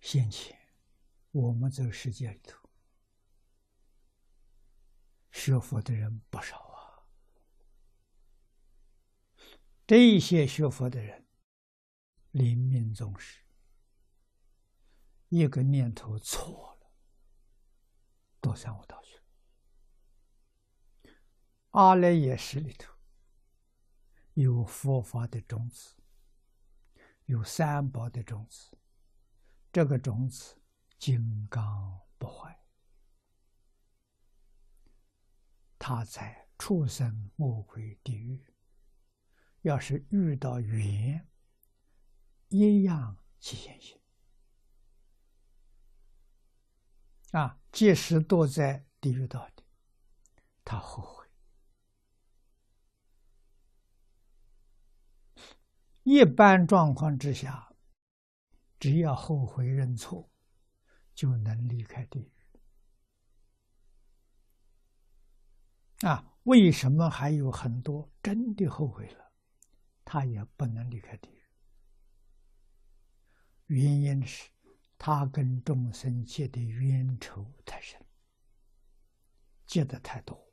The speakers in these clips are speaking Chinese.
先前我们这个世界里头学佛的人不少啊，这些学佛的人临命终时，一个念头错了，都三五道去。阿赖耶识里头有佛法的种子，有三宝的种子，这个种子金刚不坏。他在畜生、魔鬼、地狱，要是遇到缘，一样起现行。啊，即使堕在地狱道的，他后悔。一般状况之下，只要后悔认错，就能离开地狱。啊，为什么还有很多真的后悔了，他也不能离开地狱？原因是，他跟众生结的冤仇太深，结的太多。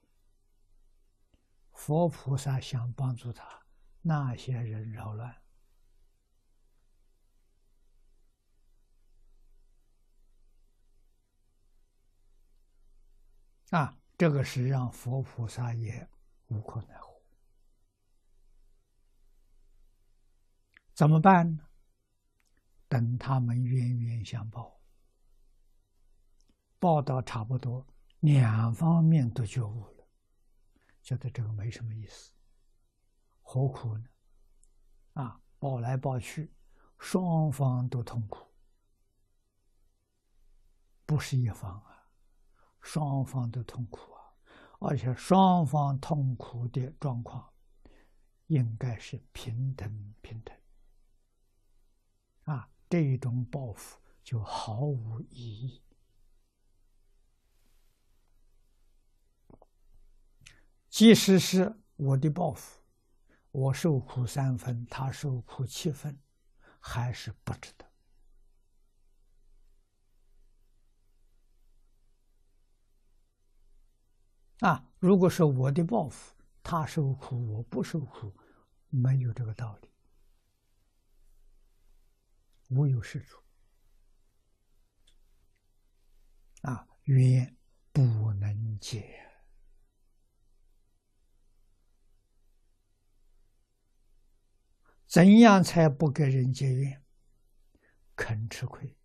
佛菩萨想帮助他，那些人扰乱。啊。这个是让佛菩萨也无可奈何，怎么办呢？等他们冤冤相报，报道差不多，两方面都觉悟了，觉得这个没什么意思，何苦呢？啊，报来报去，双方都痛苦，不是一方啊。双方都痛苦啊，而且双方痛苦的状况应该是平等平等啊，这种报复就毫无意义。即使是我的报复，我受苦三分，他受苦七分，还是不值得。啊，如果是我的报复，他受苦，我不受苦，没有这个道理，无有是处。啊，冤不能解，怎样才不给人结怨？肯吃亏。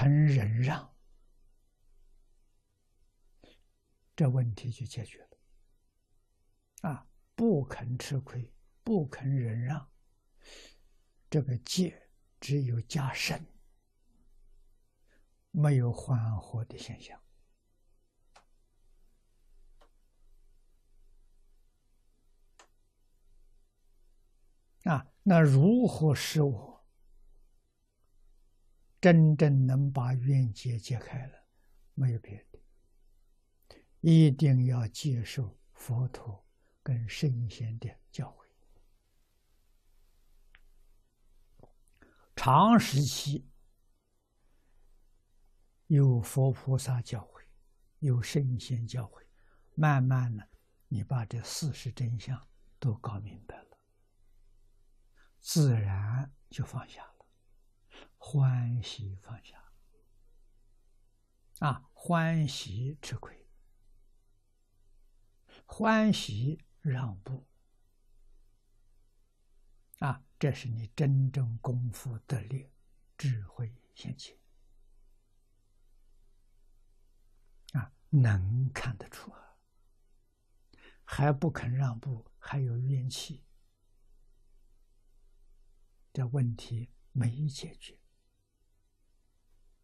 肯忍让，这问题就解决了。啊，不肯吃亏，不肯忍让，这个戒只有加深，没有缓和的现象。啊，那如何使我？真正能把冤结解开了，没有别的，一定要接受佛陀跟圣贤的教诲。长时期有佛菩萨教诲，有圣贤教诲，慢慢的，你把这事实真相都搞明白了，自然就放下。欢喜放下，啊，欢喜吃亏，欢喜让步，啊，这是你真正功夫得力，智慧现前，啊，能看得出啊，还不肯让步，还有怨气，这问题没解决。